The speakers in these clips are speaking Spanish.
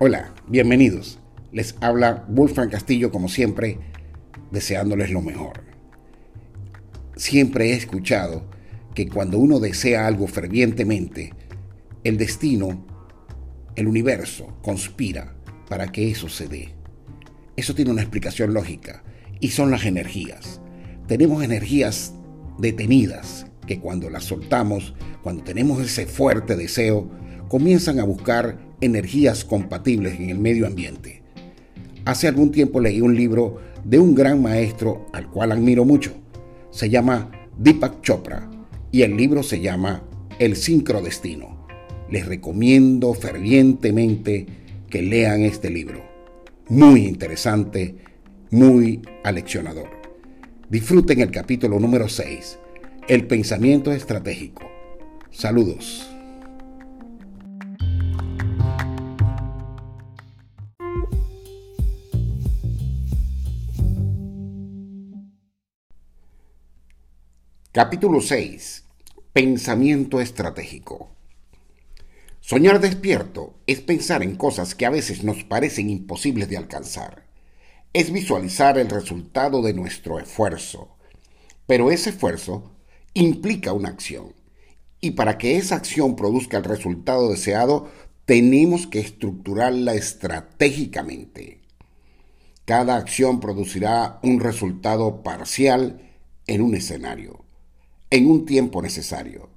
Hola, bienvenidos. Les habla Wolfram Castillo como siempre, deseándoles lo mejor. Siempre he escuchado que cuando uno desea algo fervientemente, el destino, el universo, conspira para que eso se dé. Eso tiene una explicación lógica y son las energías. Tenemos energías detenidas que cuando las soltamos, cuando tenemos ese fuerte deseo, comienzan a buscar energías compatibles en el medio ambiente. Hace algún tiempo leí un libro de un gran maestro al cual admiro mucho. Se llama Deepak Chopra y el libro se llama El sincrodestino. Les recomiendo fervientemente que lean este libro. Muy interesante, muy aleccionador. Disfruten el capítulo número 6, El pensamiento estratégico. Saludos. Capítulo 6. Pensamiento estratégico. Soñar despierto es pensar en cosas que a veces nos parecen imposibles de alcanzar. Es visualizar el resultado de nuestro esfuerzo. Pero ese esfuerzo implica una acción. Y para que esa acción produzca el resultado deseado, tenemos que estructurarla estratégicamente. Cada acción producirá un resultado parcial en un escenario en un tiempo necesario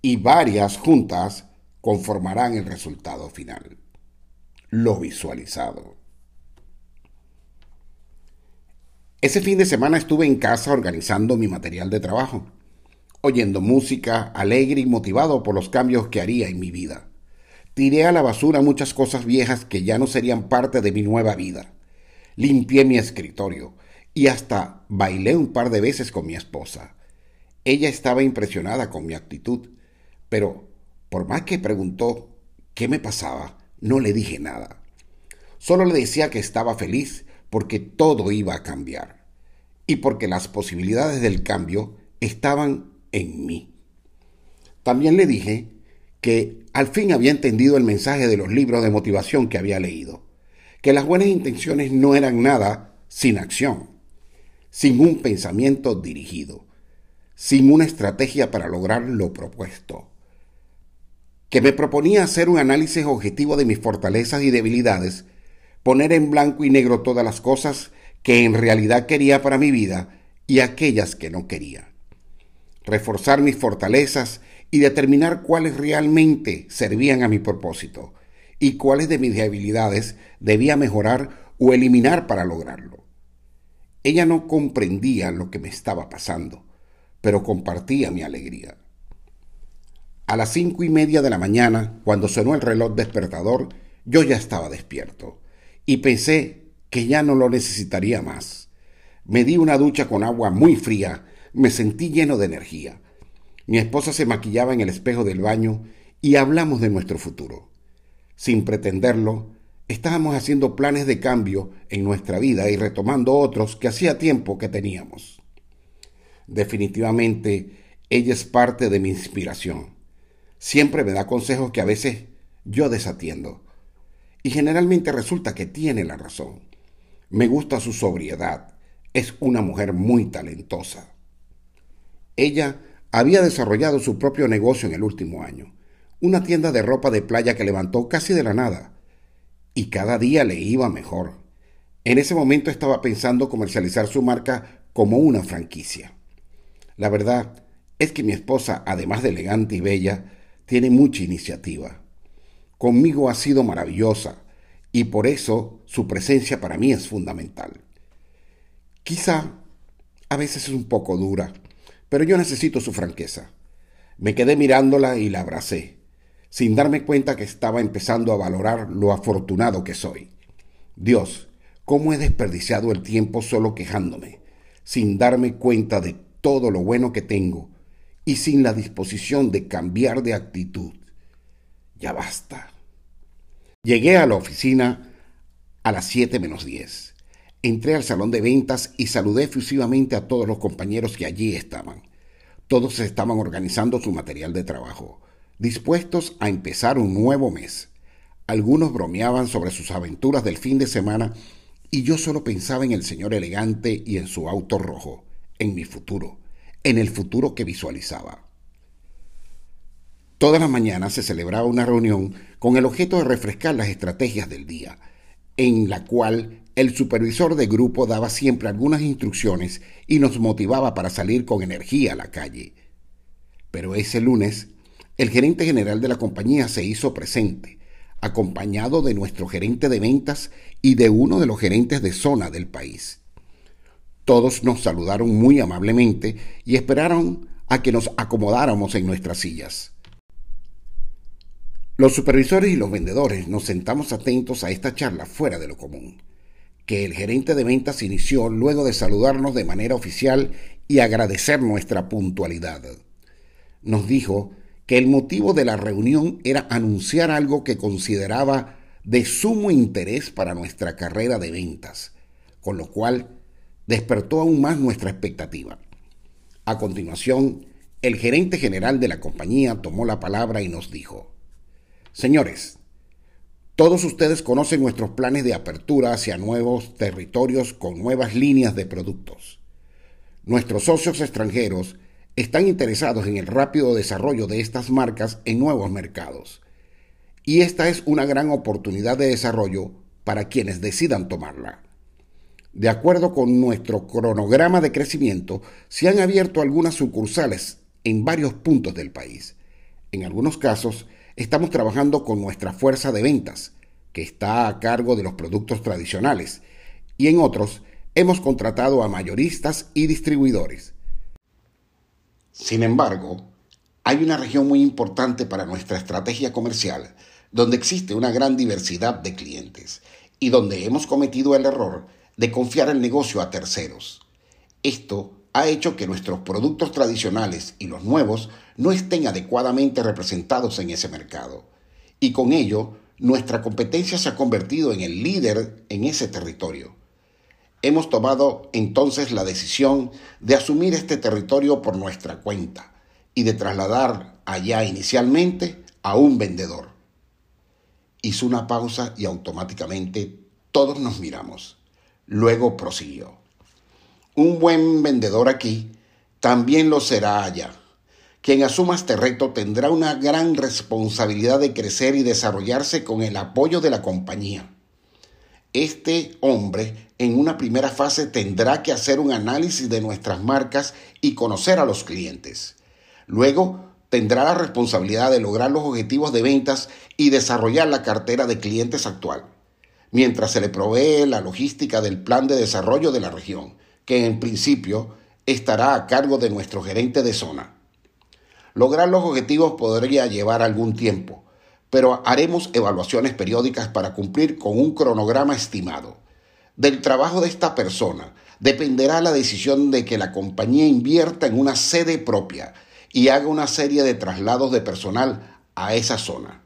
y varias juntas conformarán el resultado final, lo visualizado. Ese fin de semana estuve en casa organizando mi material de trabajo, oyendo música, alegre y motivado por los cambios que haría en mi vida. Tiré a la basura muchas cosas viejas que ya no serían parte de mi nueva vida. Limpié mi escritorio y hasta bailé un par de veces con mi esposa. Ella estaba impresionada con mi actitud, pero por más que preguntó qué me pasaba, no le dije nada. Solo le decía que estaba feliz porque todo iba a cambiar y porque las posibilidades del cambio estaban en mí. También le dije que al fin había entendido el mensaje de los libros de motivación que había leído, que las buenas intenciones no eran nada sin acción, sin un pensamiento dirigido sin una estrategia para lograr lo propuesto. Que me proponía hacer un análisis objetivo de mis fortalezas y debilidades, poner en blanco y negro todas las cosas que en realidad quería para mi vida y aquellas que no quería. Reforzar mis fortalezas y determinar cuáles realmente servían a mi propósito y cuáles de mis debilidades debía mejorar o eliminar para lograrlo. Ella no comprendía lo que me estaba pasando pero compartía mi alegría. A las cinco y media de la mañana, cuando sonó el reloj despertador, yo ya estaba despierto y pensé que ya no lo necesitaría más. Me di una ducha con agua muy fría, me sentí lleno de energía. Mi esposa se maquillaba en el espejo del baño y hablamos de nuestro futuro. Sin pretenderlo, estábamos haciendo planes de cambio en nuestra vida y retomando otros que hacía tiempo que teníamos. Definitivamente, ella es parte de mi inspiración. Siempre me da consejos que a veces yo desatiendo. Y generalmente resulta que tiene la razón. Me gusta su sobriedad. Es una mujer muy talentosa. Ella había desarrollado su propio negocio en el último año, una tienda de ropa de playa que levantó casi de la nada, y cada día le iba mejor. En ese momento estaba pensando comercializar su marca como una franquicia. La verdad es que mi esposa, además de elegante y bella, tiene mucha iniciativa. Conmigo ha sido maravillosa y por eso su presencia para mí es fundamental. Quizá a veces es un poco dura, pero yo necesito su franqueza. Me quedé mirándola y la abracé, sin darme cuenta que estaba empezando a valorar lo afortunado que soy. Dios, ¿cómo he desperdiciado el tiempo solo quejándome, sin darme cuenta de todo lo bueno que tengo y sin la disposición de cambiar de actitud. Ya basta. Llegué a la oficina a las 7 menos 10. Entré al salón de ventas y saludé efusivamente a todos los compañeros que allí estaban. Todos estaban organizando su material de trabajo, dispuestos a empezar un nuevo mes. Algunos bromeaban sobre sus aventuras del fin de semana y yo solo pensaba en el señor elegante y en su auto rojo, en mi futuro, en el futuro que visualizaba. Todas las mañanas se celebraba una reunión con el objeto de refrescar las estrategias del día, en la cual el supervisor de grupo daba siempre algunas instrucciones y nos motivaba para salir con energía a la calle. Pero ese lunes, el gerente general de la compañía se hizo presente acompañado de nuestro gerente de ventas y de uno de los gerentes de zona del país. Todos nos saludaron muy amablemente y esperaron a que nos acomodáramos en nuestras sillas. Los supervisores y los vendedores nos sentamos atentos a esta charla fuera de lo común, que el gerente de ventas inició luego de saludarnos de manera oficial y agradecer nuestra puntualidad. Nos dijo que el motivo de la reunión era anunciar algo que consideraba de sumo interés para nuestra carrera de ventas, con lo cual despertó aún más nuestra expectativa. A continuación, el gerente general de la compañía tomó la palabra y nos dijo, Señores, todos ustedes conocen nuestros planes de apertura hacia nuevos territorios con nuevas líneas de productos. Nuestros socios extranjeros están interesados en el rápido desarrollo de estas marcas en nuevos mercados. Y esta es una gran oportunidad de desarrollo para quienes decidan tomarla. De acuerdo con nuestro cronograma de crecimiento, se han abierto algunas sucursales en varios puntos del país. En algunos casos, estamos trabajando con nuestra fuerza de ventas, que está a cargo de los productos tradicionales, y en otros hemos contratado a mayoristas y distribuidores. Sin embargo, hay una región muy importante para nuestra estrategia comercial donde existe una gran diversidad de clientes y donde hemos cometido el error de confiar el negocio a terceros. Esto ha hecho que nuestros productos tradicionales y los nuevos no estén adecuadamente representados en ese mercado. Y con ello, nuestra competencia se ha convertido en el líder en ese territorio. Hemos tomado entonces la decisión de asumir este territorio por nuestra cuenta y de trasladar allá inicialmente a un vendedor. Hizo una pausa y automáticamente todos nos miramos. Luego prosiguió. Un buen vendedor aquí también lo será allá. Quien asuma este reto tendrá una gran responsabilidad de crecer y desarrollarse con el apoyo de la compañía. Este hombre en una primera fase tendrá que hacer un análisis de nuestras marcas y conocer a los clientes. Luego tendrá la responsabilidad de lograr los objetivos de ventas y desarrollar la cartera de clientes actual, mientras se le provee la logística del plan de desarrollo de la región, que en principio estará a cargo de nuestro gerente de zona. Lograr los objetivos podría llevar algún tiempo, pero haremos evaluaciones periódicas para cumplir con un cronograma estimado del trabajo de esta persona dependerá la decisión de que la compañía invierta en una sede propia y haga una serie de traslados de personal a esa zona.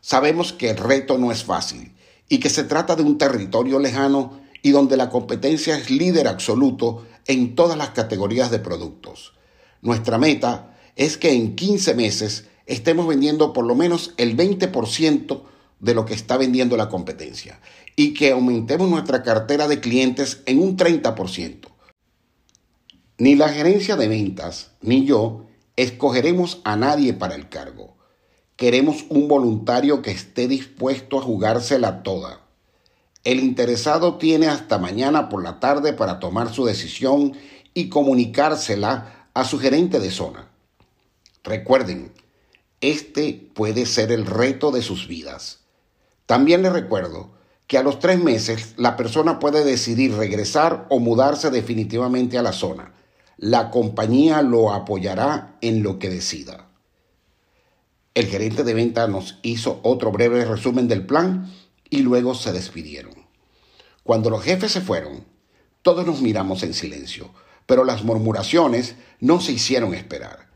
Sabemos que el reto no es fácil y que se trata de un territorio lejano y donde la competencia es líder absoluto en todas las categorías de productos. Nuestra meta es que en 15 meses estemos vendiendo por lo menos el 20% de lo que está vendiendo la competencia y que aumentemos nuestra cartera de clientes en un 30%. Ni la gerencia de ventas ni yo escogeremos a nadie para el cargo. Queremos un voluntario que esté dispuesto a jugársela toda. El interesado tiene hasta mañana por la tarde para tomar su decisión y comunicársela a su gerente de zona. Recuerden, este puede ser el reto de sus vidas. También les recuerdo que a los tres meses la persona puede decidir regresar o mudarse definitivamente a la zona. La compañía lo apoyará en lo que decida. El gerente de venta nos hizo otro breve resumen del plan y luego se despidieron. Cuando los jefes se fueron, todos nos miramos en silencio, pero las murmuraciones no se hicieron esperar.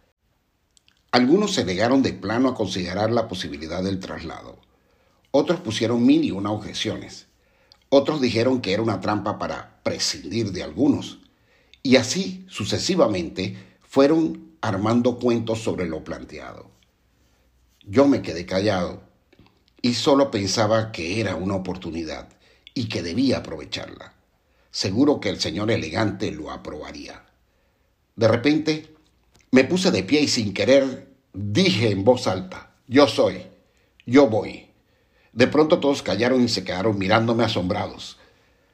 Algunos se negaron de plano a considerar la posibilidad del traslado. Otros pusieron mil y una objeciones. Otros dijeron que era una trampa para prescindir de algunos. Y así sucesivamente fueron armando cuentos sobre lo planteado. Yo me quedé callado y solo pensaba que era una oportunidad y que debía aprovecharla. Seguro que el señor elegante lo aprobaría. De repente me puse de pie y sin querer dije en voz alta, yo soy, yo voy. De pronto todos callaron y se quedaron mirándome asombrados.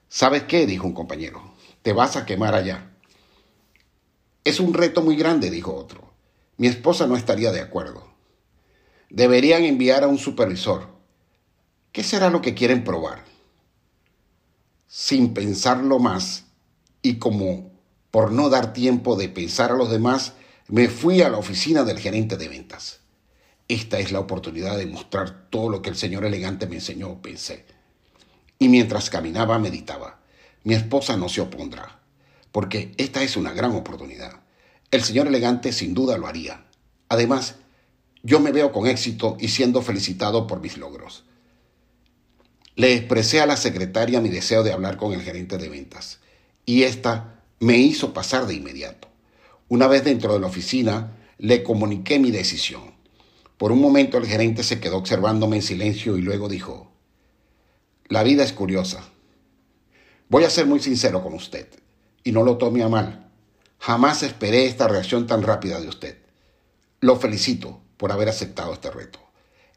¿Sabes qué? dijo un compañero. Te vas a quemar allá. Es un reto muy grande, dijo otro. Mi esposa no estaría de acuerdo. Deberían enviar a un supervisor. ¿Qué será lo que quieren probar? Sin pensarlo más y como por no dar tiempo de pensar a los demás, me fui a la oficina del gerente de ventas. Esta es la oportunidad de mostrar todo lo que el señor elegante me enseñó, pensé. Y mientras caminaba meditaba. Mi esposa no se opondrá, porque esta es una gran oportunidad. El señor elegante sin duda lo haría. Además, yo me veo con éxito y siendo felicitado por mis logros. Le expresé a la secretaria mi deseo de hablar con el gerente de ventas, y ésta me hizo pasar de inmediato. Una vez dentro de la oficina, le comuniqué mi decisión. Por un momento el gerente se quedó observándome en silencio y luego dijo, La vida es curiosa. Voy a ser muy sincero con usted, y no lo tome a mal. Jamás esperé esta reacción tan rápida de usted. Lo felicito por haber aceptado este reto.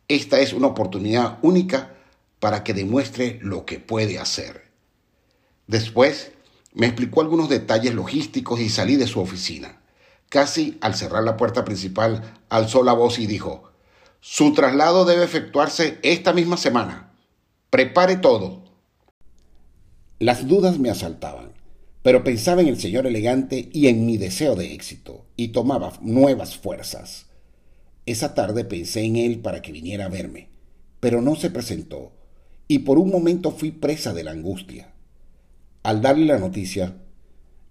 Esta es una oportunidad única para que demuestre lo que puede hacer. Después me explicó algunos detalles logísticos y salí de su oficina. Casi al cerrar la puerta principal, alzó la voz y dijo, Su traslado debe efectuarse esta misma semana. Prepare todo. Las dudas me asaltaban, pero pensaba en el señor elegante y en mi deseo de éxito, y tomaba nuevas fuerzas. Esa tarde pensé en él para que viniera a verme, pero no se presentó, y por un momento fui presa de la angustia. Al darle la noticia,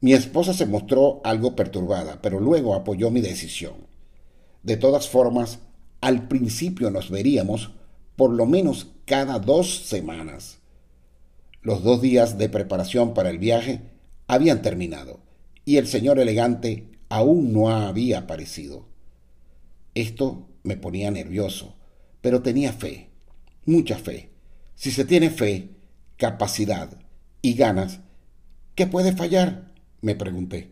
mi esposa se mostró algo perturbada, pero luego apoyó mi decisión. De todas formas, al principio nos veríamos por lo menos cada dos semanas. Los dos días de preparación para el viaje habían terminado y el señor elegante aún no había aparecido. Esto me ponía nervioso, pero tenía fe, mucha fe. Si se tiene fe, capacidad y ganas, ¿qué puede fallar? me pregunté.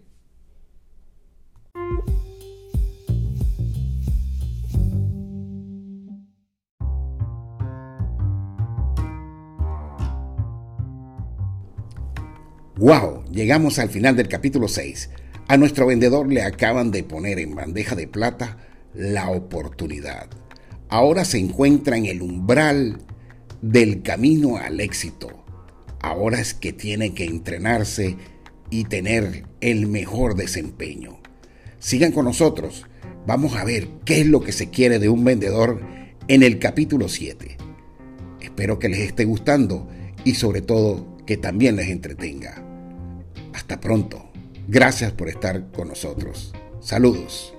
¡Wow! Llegamos al final del capítulo 6. A nuestro vendedor le acaban de poner en bandeja de plata la oportunidad. Ahora se encuentra en el umbral del camino al éxito. Ahora es que tiene que entrenarse y tener el mejor desempeño. Sigan con nosotros. Vamos a ver qué es lo que se quiere de un vendedor en el capítulo 7. Espero que les esté gustando y sobre todo que también les entretenga. Hasta pronto. Gracias por estar con nosotros. Saludos.